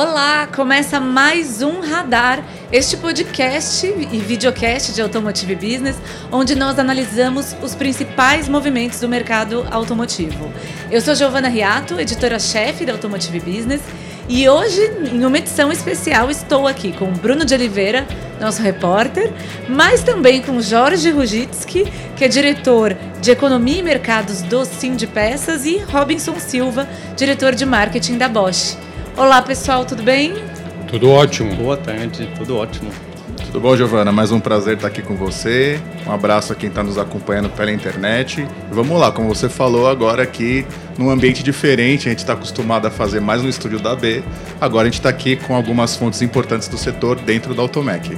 Olá, começa mais um Radar, este podcast e videocast de Automotive Business, onde nós analisamos os principais movimentos do mercado automotivo. Eu sou Giovana Riato, editora-chefe da Automotive Business, e hoje, em uma edição especial, estou aqui com Bruno de Oliveira, nosso repórter, mas também com Jorge Rugitsky, que é diretor de Economia e Mercados do Sim de Peças, e Robinson Silva, diretor de Marketing da Bosch. Olá, pessoal, tudo bem? Tudo ótimo. Boa tarde, tudo ótimo. Tudo bom, Giovana? Mais um prazer estar aqui com você. Um abraço a quem está nos acompanhando pela internet. E vamos lá, como você falou agora aqui, num ambiente diferente, a gente está acostumado a fazer mais no estúdio da B. Agora a gente está aqui com algumas fontes importantes do setor dentro da Automec.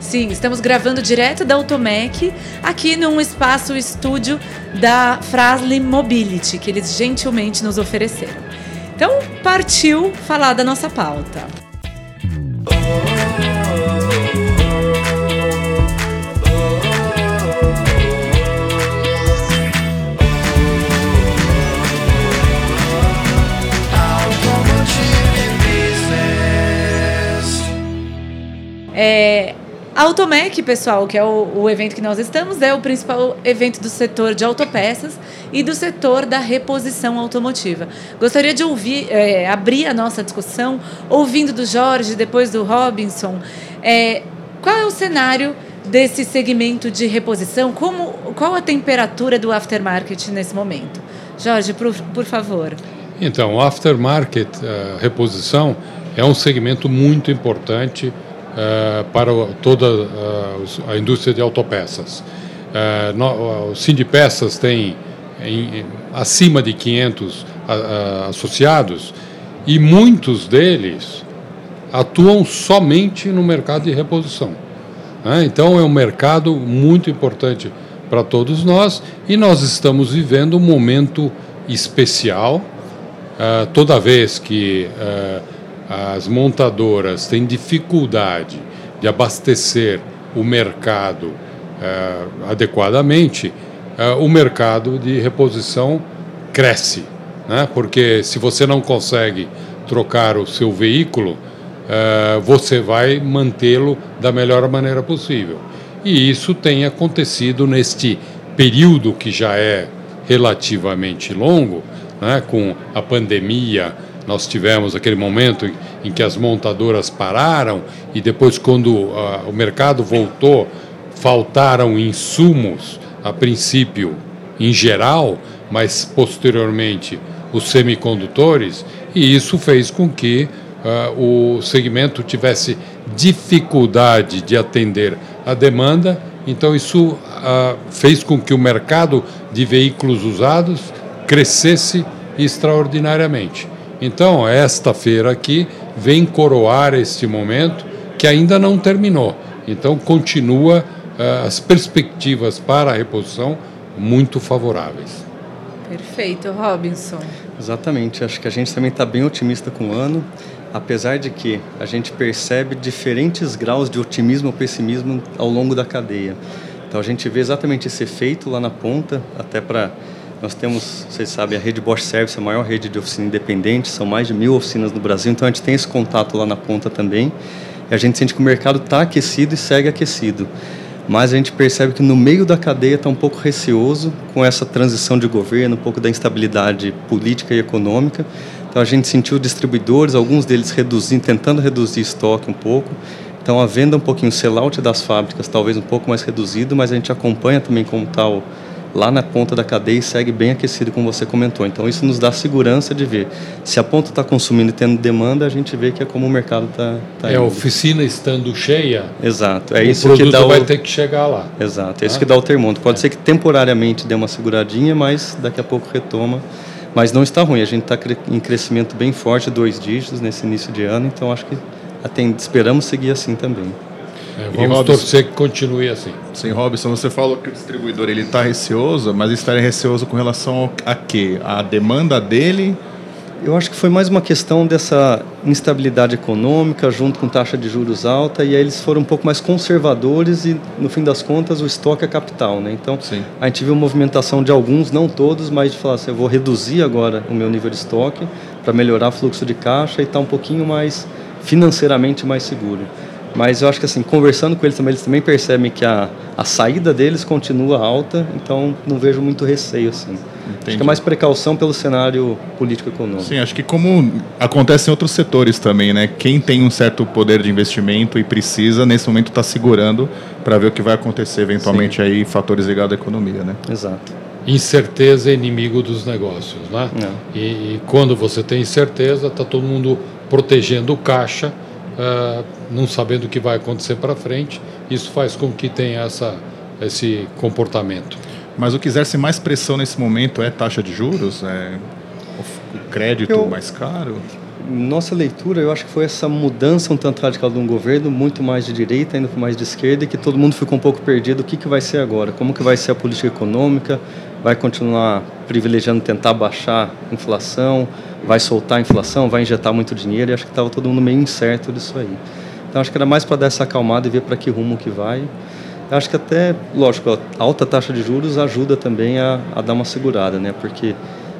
Sim, estamos gravando direto da Automec, aqui num espaço estúdio da Frasle Mobility, que eles gentilmente nos ofereceram. Então, partiu falar da nossa pauta. É, a Automec, pessoal, que é o, o, evento que nós estamos, é o principal evento do setor de autopeças e do setor da reposição automotiva. Gostaria de ouvir, é, abrir a nossa discussão, ouvindo do Jorge, depois do Robinson, é, qual é o cenário desse segmento de reposição? Como, qual a temperatura do aftermarket nesse momento? Jorge, por, por favor. Então, o aftermarket, uh, reposição, é um segmento muito importante uh, para toda uh, a indústria de autopeças. Uh, no, o tem em, acima de 500 associados e muitos deles atuam somente no mercado de reposição. Né? Então é um mercado muito importante para todos nós e nós estamos vivendo um momento especial. Toda vez que uh, as montadoras têm dificuldade de abastecer o mercado uh, adequadamente, uh, o mercado de reposição cresce. Né? Porque se você não consegue trocar o seu veículo, uh, você vai mantê-lo da melhor maneira possível. E isso tem acontecido neste período que já é relativamente longo, né? com a pandemia nós tivemos aquele momento em, que as montadoras pararam e depois, quando uh, o mercado voltou, faltaram insumos, a princípio em geral, mas posteriormente os semicondutores, e isso fez com que uh, o segmento tivesse dificuldade de atender a demanda. Então, isso uh, fez com que o mercado de veículos usados crescesse extraordinariamente. Então, esta feira aqui vem coroar este momento que ainda não terminou. Então, continua uh, as perspectivas para a reposição muito favoráveis. Perfeito, Robinson. Exatamente, acho que a gente também está bem otimista com o ano, apesar de que a gente percebe diferentes graus de otimismo ou pessimismo ao longo da cadeia. Então a gente vê exatamente esse efeito lá na ponta, até para nós temos, vocês sabem, a rede Bosch Service, a maior rede de oficina independente, são mais de mil oficinas no Brasil, então a gente tem esse contato lá na ponta também. E a gente sente que o mercado está aquecido e segue aquecido. Mas a gente percebe que no meio da cadeia está um pouco receoso com essa transição de governo, um pouco da instabilidade política e econômica. Então a gente sentiu distribuidores, alguns deles reduzindo, tentando reduzir estoque um pouco. Então a venda um pouquinho, o sellout das fábricas talvez um pouco mais reduzido, mas a gente acompanha também como tal lá na ponta da cadeia e segue bem aquecido, como você comentou. Então, isso nos dá segurança de ver. Se a ponta está consumindo e tendo demanda, a gente vê que é como o mercado está tá É, a oficina estando cheia. Exato. É o isso que dá o... vai ter que chegar lá. Exato. É isso ah? que dá o termômetro. Pode é. ser que temporariamente dê uma seguradinha, mas daqui a pouco retoma. Mas não está ruim. A gente está em crescimento bem forte, dois dígitos nesse início de ano. Então, acho que esperamos seguir assim também. É, vamos Robson, torcer que continue assim. Sim, Robson, você falou que o distribuidor ele está receoso, mas estaria receoso com relação a quê? A demanda dele? Eu acho que foi mais uma questão dessa instabilidade econômica junto com taxa de juros alta e aí eles foram um pouco mais conservadores e no fim das contas o estoque é capital, né? Então Sim. a gente viu movimentação de alguns, não todos, mas de falar assim, eu vou reduzir agora o meu nível de estoque para melhorar o fluxo de caixa e estar tá um pouquinho mais financeiramente mais seguro. Mas eu acho que assim, conversando com eles também, eles também percebem que a, a saída deles continua alta, então não vejo muito receio assim. Acho que é mais precaução pelo cenário político-econômico. Sim, acho que como acontece em outros setores também, né? Quem tem um certo poder de investimento e precisa, nesse momento está segurando para ver o que vai acontecer eventualmente Sim. aí, fatores ligados à economia, né? Exato. Incerteza é inimigo dos negócios, né? E, e, quando você tem incerteza, está todo mundo protegendo o caixa, uh, não sabendo o que vai acontecer para frente. Isso faz com que tenha essa, esse comportamento. Mas o que exerce mais pressão nesse momento é taxa de juros? É o crédito eu, mais caro? Nossa leitura, eu acho que foi essa mudança um tanto radical de um governo, muito mais de direita, indo mais de esquerda, e que todo mundo ficou um pouco perdido. O que, que vai ser agora? Como que vai ser a política econômica? Vai continuar privilegiando tentar baixar a inflação? Vai soltar a inflação? Vai injetar muito dinheiro? E acho que estava todo mundo meio incerto disso aí. Então acho que era mais para dar essa acalmada e ver para que rumo que vai. Acho que até, lógico, a alta taxa de juros ajuda também a, a dar uma segurada, né? Porque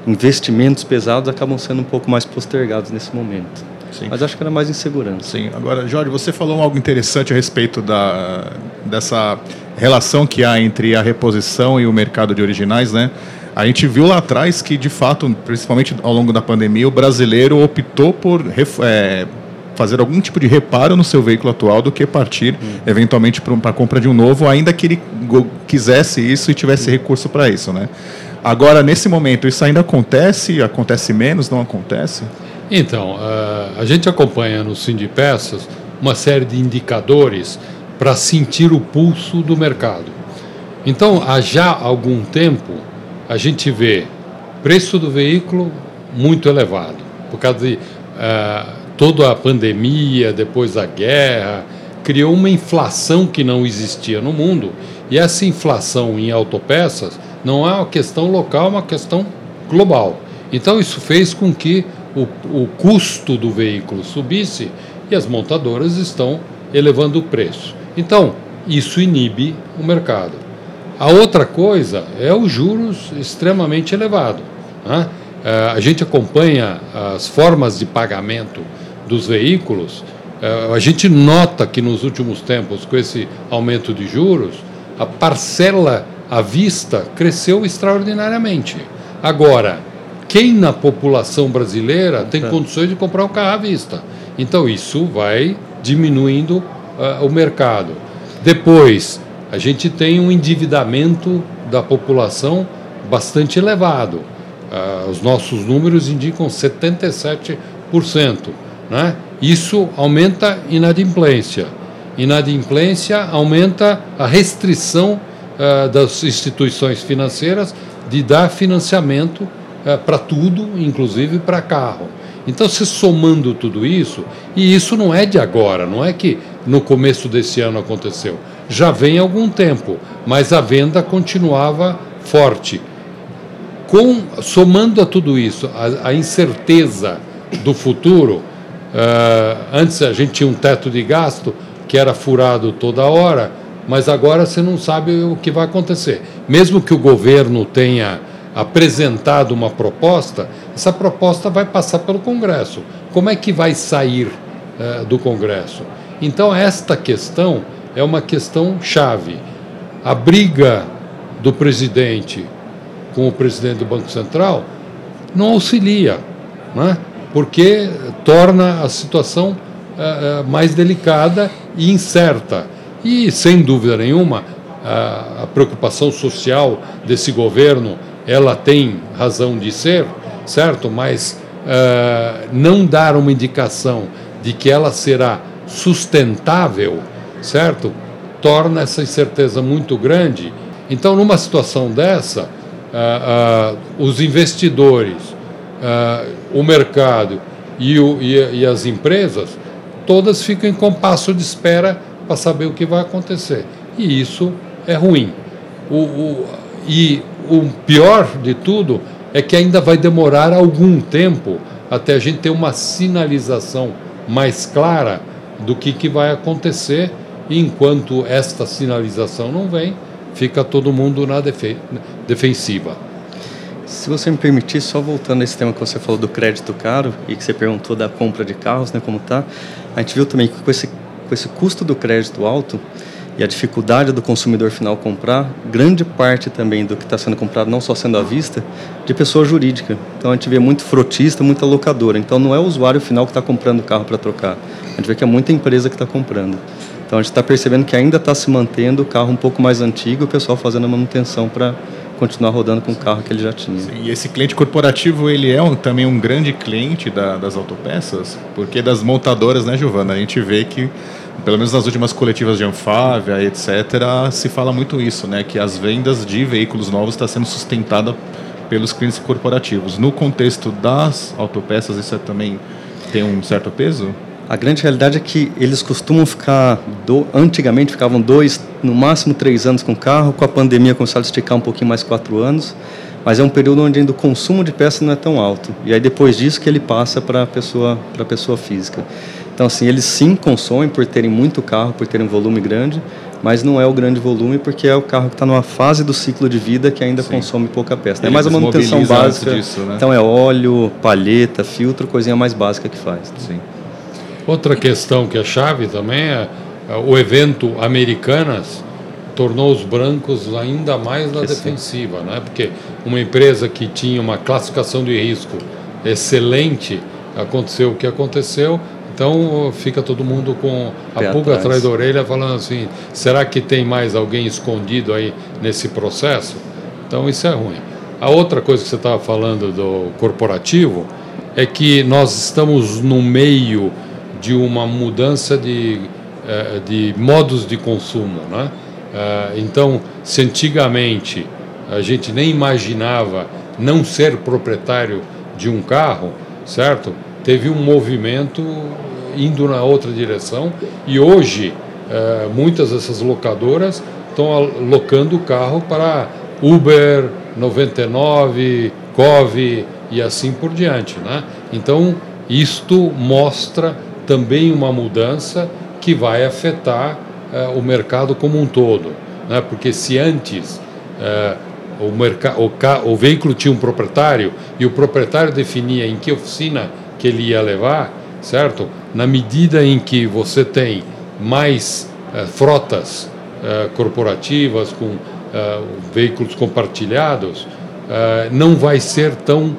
investimentos pesados acabam sendo um pouco mais postergados nesse momento. Sim. Mas acho que era mais insegurança. Sim. Agora, Jorge, você falou algo interessante a respeito da, dessa relação que há entre a reposição e o mercado de originais, né? A gente viu lá atrás que, de fato, principalmente ao longo da pandemia, o brasileiro optou por é, fazer algum tipo de reparo no seu veículo atual do que partir eventualmente para a compra de um novo, ainda que ele quisesse isso e tivesse recurso para isso, né? Agora, nesse momento, isso ainda acontece? Acontece menos? Não acontece? Então, a gente acompanha no Sindipeças uma série de indicadores para sentir o pulso do mercado. Então, há já algum tempo, a gente vê preço do veículo muito elevado, por causa de uh, toda a pandemia, depois da guerra, criou uma inflação que não existia no mundo. E essa inflação em autopeças não é uma questão local, é uma questão global. Então isso fez com que o, o custo do veículo subisse e as montadoras estão elevando o preço. Então, isso inibe o mercado. A outra coisa é os juros extremamente elevados. Né? É, a gente acompanha as formas de pagamento dos veículos, eh, a gente nota que nos últimos tempos, com esse aumento de juros, a parcela à vista cresceu extraordinariamente. Agora, quem na população brasileira tem condições de comprar um carro à vista? Então, isso vai diminuindo uh, o mercado. Depois, a gente tem um endividamento da população bastante elevado. Uh, os nossos números indicam 77%. Né? Isso aumenta inadimplência. Inadimplência aumenta a restrição uh, das instituições financeiras de dar financiamento uh, para tudo, inclusive para carro. Então, se somando tudo isso, e isso não é de agora, não é que no começo desse ano aconteceu, já vem algum tempo, mas a venda continuava forte. Com, somando a tudo isso, a, a incerteza do futuro, antes a gente tinha um teto de gasto que era furado toda hora, mas agora você não sabe o que vai acontecer. Mesmo que o governo tenha apresentado uma proposta, essa proposta vai passar pelo Congresso. Como é que vai sair uh, do Congresso? Então, esta questão é uma questão chave. A briga do presidente com o presidente do Banco Central não auxilia. Né? Porque torna a situação uh, mais delicada e incerta. E, sem dúvida nenhuma, a, a preocupação social desse governo ela tem razão de ser, certo? Mas uh, não dar uma indicação de que ela será sustentável, certo? Torna essa incerteza muito grande. Então, numa situação dessa, uh, uh, os investidores o mercado e, o, e, e, as empresas, todas ficam em compasso de espera para saber o que vai acontecer. E isso é ruim. O, o, e o pior de tudo é que ainda vai demorar algum tempo até a gente ter uma sinalização mais clara do que, que vai acontecer. E enquanto esta sinalização não vem, fica todo mundo na defensiva. Se você me permitir, só voltando a esse tema que você falou do crédito caro e que você perguntou da compra de carros, né, como tá, a gente viu também que com esse, com esse custo do crédito alto e a dificuldade do consumidor final comprar, grande parte também do que está sendo comprado, não só sendo à vista, de pessoa jurídica. Então a gente vê muito frotista, muita locadora. Então não é o usuário final que está comprando o carro para trocar. A gente vê que é muita empresa que está comprando. Então a gente está percebendo que ainda está se mantendo o carro um pouco mais antigo, o pessoal fazendo a manutenção para continuar rodando com o carro que ele já tinha. Sim, e esse cliente corporativo, ele é um, também um grande cliente da, das autopeças, porque das montadoras, né, Giovana? A gente vê que, pelo menos nas últimas coletivas de Anfávia, etc., se fala muito isso, né? Que as vendas de veículos novos está sendo sustentada pelos clientes corporativos. No contexto das autopeças, isso é também tem um certo peso? A grande realidade é que eles costumam ficar, do, antigamente ficavam dois, no máximo três anos com o carro, com a pandemia começaram a esticar um pouquinho mais quatro anos, mas é um período onde ainda o consumo de peças não é tão alto. E aí depois disso que ele passa para a pessoa, para pessoa física. Então assim, eles sim consomem por terem muito carro, por terem um volume grande, mas não é o grande volume porque é o carro que está numa fase do ciclo de vida que ainda sim. consome pouca peça. É mais a manutenção básica. Disso, né? Então é óleo, palheta, filtro, coisinha mais básica que faz. Sim. Outra questão que é chave também é, é o evento Americanas tornou os brancos ainda mais na defensiva, né? Porque uma empresa que tinha uma classificação de risco excelente, aconteceu o que aconteceu, então fica todo mundo com a Pé pulga atrás. atrás da orelha falando assim, será que tem mais alguém escondido aí nesse processo? Então isso é ruim. A outra coisa que você estava falando do corporativo é que nós estamos no meio de uma mudança de, eh, de modos de consumo. Né? Eh, então, se antigamente a gente nem imaginava não ser proprietário de um carro, certo? Teve um movimento indo na outra direção e hoje eh, muitas dessas locadoras estão alocando o carro para Uber, 99, Cove e assim por diante, né? Então isto mostra também uma mudança que vai afetar uh, o mercado como um todo. Né? Porque se antes uh, o, o, o veículo tinha um proprietário e o proprietário definia em que oficina que ele ia levar, certo? Na medida em que você tem mais uh, frotas corporativas com veículos compartilhados, não vai ser tão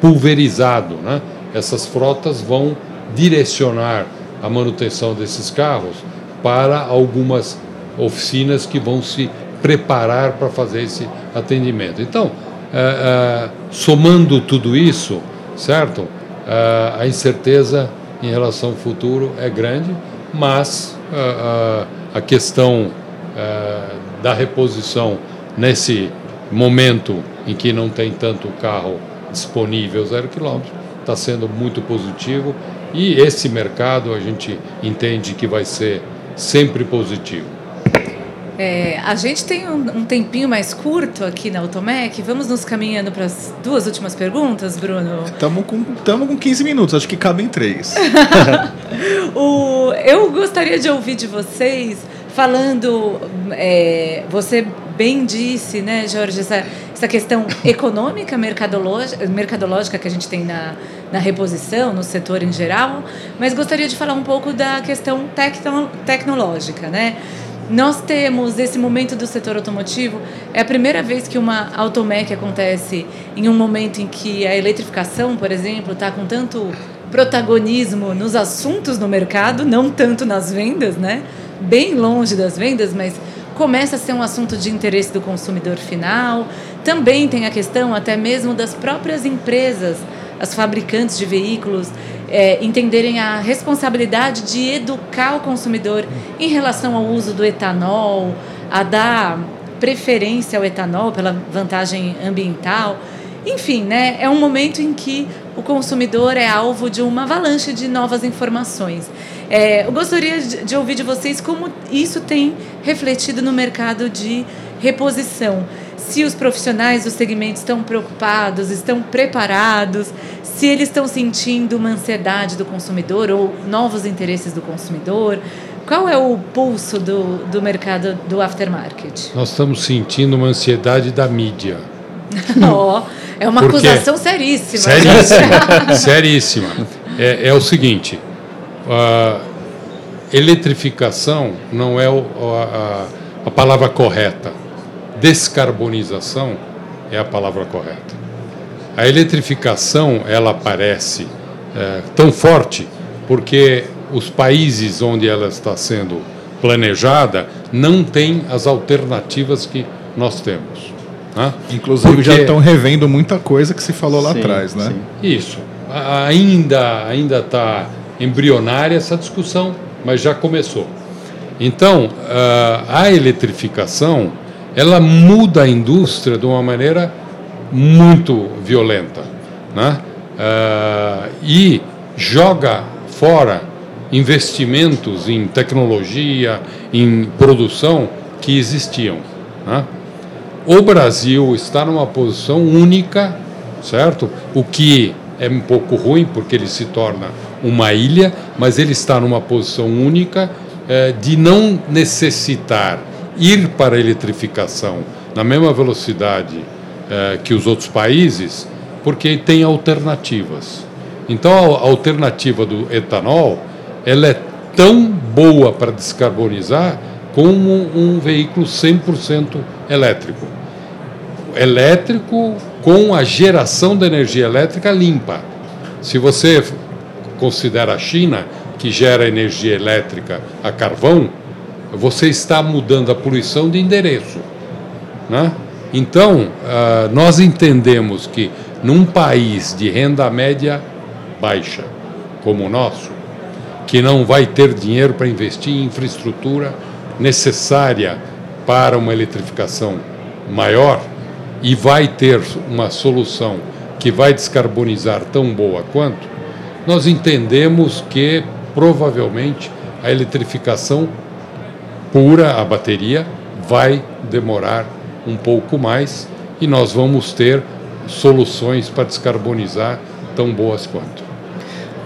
pulverizado, né? Essas frotas vão direcionar a manutenção desses carros para algumas oficinas que vão se preparar para fazer esse atendimento. Então, é, é, somando tudo isso, certo? É, a incerteza em relação ao futuro é grande, mas a questão da reposição nesse momento em que não tem tanto carro disponível zero quilômetro está sendo muito positivo e esse mercado a gente entende que vai ser sempre positivo. É, a gente tem um, um, tempinho mais curto aqui na Automec. Vamos nos caminhando para as duas últimas perguntas, Bruno? Estamos com, tamo com 15 minutos, acho que cabem três. o, eu gostaria de ouvir de vocês falando. É, você bem disse, né, Jorge, essa, essa questão econômica, mercadológica, mercadológica que a gente tem na, na reposição, no setor em geral, mas gostaria de falar um pouco da questão tecno, tecnológica, né? Nós temos esse momento do setor automotivo, é a primeira vez que uma automec acontece em um momento em que a eletrificação, por exemplo, está com tanto protagonismo nos assuntos no mercado, não tanto nas vendas, né? Bem longe das vendas, mas começa a ser um assunto de interesse do consumidor final. Também tem a questão até mesmo das próprias empresas as fabricantes de veículos é, entenderem a responsabilidade de educar o consumidor em relação ao uso do etanol, a dar preferência ao etanol pela vantagem ambiental. Enfim, né, é um momento em que o consumidor é alvo de uma avalanche de novas informações. É, eu gostaria de, de ouvir de vocês como isso tem refletido no mercado de reposição se os profissionais do segmento estão preocupados, estão preparados, se eles estão sentindo uma ansiedade do consumidor ou novos interesses do consumidor. Qual é o pulso do, do mercado do aftermarket? Nós estamos sentindo uma ansiedade da mídia. oh, É uma acusação seríssima. Seríssima. seríssima. É, é o seguinte: a eletrificação não é a, a- a palavra correta. Descarbonização é a palavra correta. A eletrificação ela aparece é, tão forte porque os países onde ela está sendo planejada não têm as alternativas que nós temos. né? Inclusive já Porque- estão revendo muita coisa que se falou lá Sim, atrás, né? sim. Isso. Ainda ainda está embrionária essa discussão, mas já começou. Então, ah, a eletrificação ela muda a indústria de uma maneira muito violenta, né? Ah, e joga fora investimentos em tecnologia, em produção que existiam. né? O Brasil está numa posição única, certo? O que é um pouco ruim, porque ele se torna uma ilha, mas ele está numa posição única eh, de não necessitar ir para a eletrificação na mesma velocidade eh, que os outros países, porque tem alternativas. Então, a alternativa do etanol, ela é tão boa para descarbonizar como um veículo 100% elétrico elétrico com a geração de energia elétrica limpa. Se você considera a China, que gera energia elétrica a carvão, você está mudando a poluição de endereço. Né? Então, ah, nós entendemos que num país de renda média baixa, como o nosso, que não vai ter dinheiro para investir em infraestrutura necessária para uma eletrificação maior e vai ter uma solução que vai descarbonizar tão boa quanto, nós entendemos que provavelmente a eletrificação pura, a bateria, vai demorar um pouco mais e nós vamos ter soluções para descarbonizar tão boas quanto.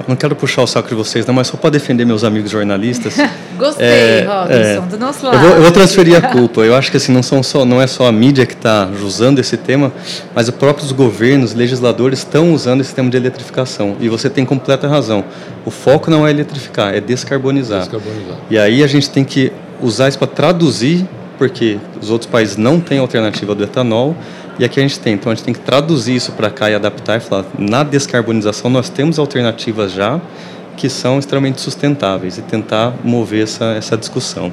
Não quero puxar o saco de vocês, não, mas só para defender meus amigos jornalistas. Gostei, É, Robinson, é. do nosso Eu lado. vou, eu vou transferir a culpa. Eu acho que assim, não, são só, não é só a mídia que está usando esse tema, mas os próprios governos, legisladores estão usando esse tema de eletrificação. E você tem completa razão. O foco não é eletrificar, é descarbonizar. Descarbonizar. E aí a gente tem que usar isso para traduzir, porque os outros países não têm alternativa do etanol, e aqui a gente tem. Então a gente tem que traduzir isso para cá e adaptar e falar, na descarbonização nós temos alternativas já que são extremamente sustentáveis e tentar mover essa, essa discussão.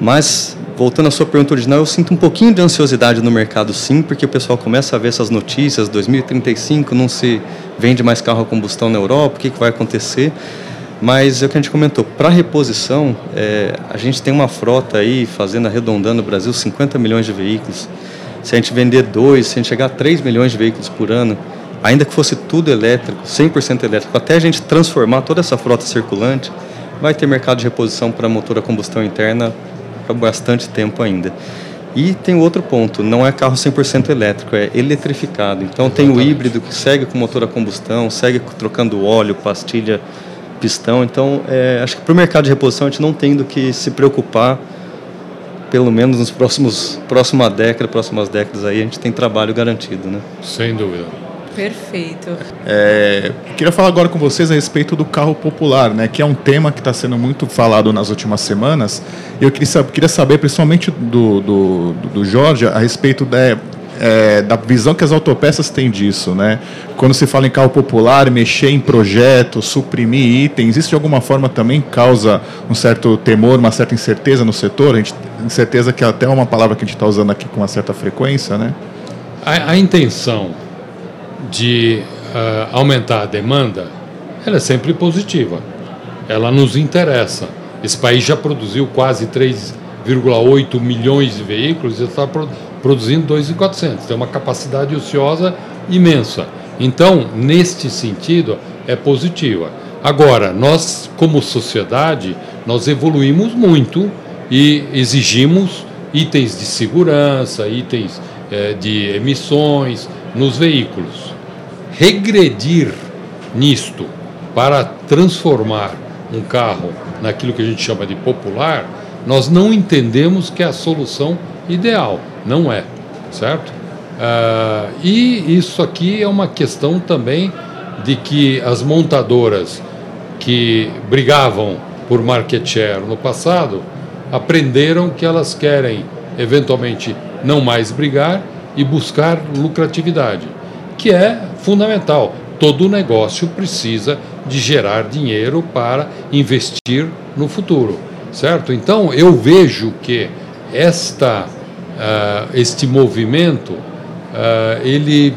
Mas, voltando à sua pergunta original, eu sinto um pouquinho de ansiosidade no mercado sim, porque o pessoal começa a ver essas notícias, 2035 não se vende mais carro a combustão na Europa, o que, que vai acontecer? Mas é o que a gente comentou, para reposição, é, a gente tem uma frota aí, fazendo, arredondando no Brasil, 50 milhões de veículos. Se a gente vender dois, se a gente chegar a 3 milhões de veículos por ano, ainda que fosse tudo elétrico, 100% elétrico, até a gente transformar toda essa frota circulante, vai ter mercado de reposição para motor a combustão interna por bastante tempo ainda. E tem outro ponto, não é carro 100% elétrico, é eletrificado. Então tem o Exatamente. híbrido que segue com motor a combustão, segue trocando óleo, pastilha, pistão. Então, é, acho que para o mercado de reposição a gente não tem do que se preocupar, pelo menos nos próximos próxima década, próximas décadas aí a gente tem trabalho garantido, né? Sem dúvida. Perfeito. É, eu queria falar agora com vocês a respeito do carro popular, né, que é um tema que está sendo muito falado nas últimas semanas. E eu queria saber, principalmente do, do, do Jorge, a respeito da, é, da visão que as autopeças têm disso. Né? Quando se fala em carro popular, mexer em projetos, suprimir itens, isso de alguma forma também causa um certo temor, uma certa incerteza no setor? A gente, incerteza que até é uma palavra que a gente está usando aqui com uma certa frequência, né? A, a intenção de ah, aumentar a demanda, ela é sempre positiva. Ela nos interessa. Esse país já produziu quase 3,8 milhões de veículos e está pro- produzindo 2,400. Tem uma capacidade ociosa imensa. Então, neste sentido, é positiva. Agora, nós, como sociedade, nós evoluímos muito e exigimos itens de segurança, itens eh, de emissões nos veículos. Regredir nisto para transformar um carro naquilo que a gente chama de popular, nós não entendemos que é a solução ideal. Não é, certo? Uh, e isso aqui é uma questão também de que as montadoras que brigavam por market share no passado aprenderam que elas querem eventualmente não mais brigar e buscar lucratividade, que é fundamental. Todo negócio precisa de gerar dinheiro para investir no futuro, certo? Então eu vejo que esta, uh, este movimento, uh, ele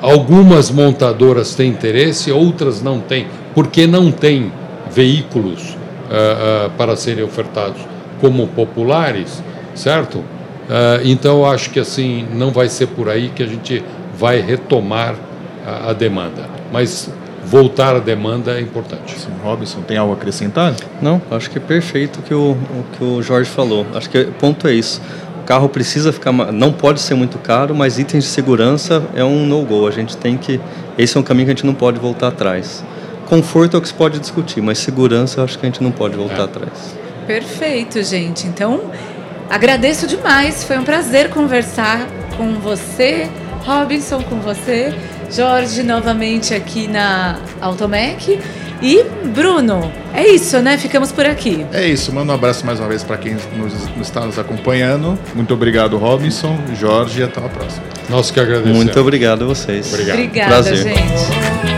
algumas montadoras têm interesse, outras não têm, porque não têm veículos uh, para serem ofertados como populares, certo? então eu acho que assim não vai ser por aí que a gente vai retomar a, a demanda, mas voltar à demanda é importante. Sim, Robson, tem algo a acrescentar? Não, acho que é perfeito o que o, o que o Jorge falou. Acho que o ponto é isso. O carro precisa ficar, não pode ser muito caro, mas itens de segurança é um no-go. A gente tem que, esse é um caminho que a gente não pode voltar atrás. Conforto é o que se pode discutir, mas segurança eu acho que a gente não pode voltar é. atrás. Perfeito, gente. Então, agradeço demais. Foi um prazer conversar com você, Robinson, com você. Jorge novamente aqui na Automec. E Bruno, é isso, né? Ficamos por aqui. É isso. Manda um abraço mais uma vez para quem nos, nos, está nos acompanhando. Muito obrigado, Robinson, Jorge, e até a próxima. Nós que agradecemos. Muito obrigado a vocês. Obrigado. Obrigada, Prazer. gente.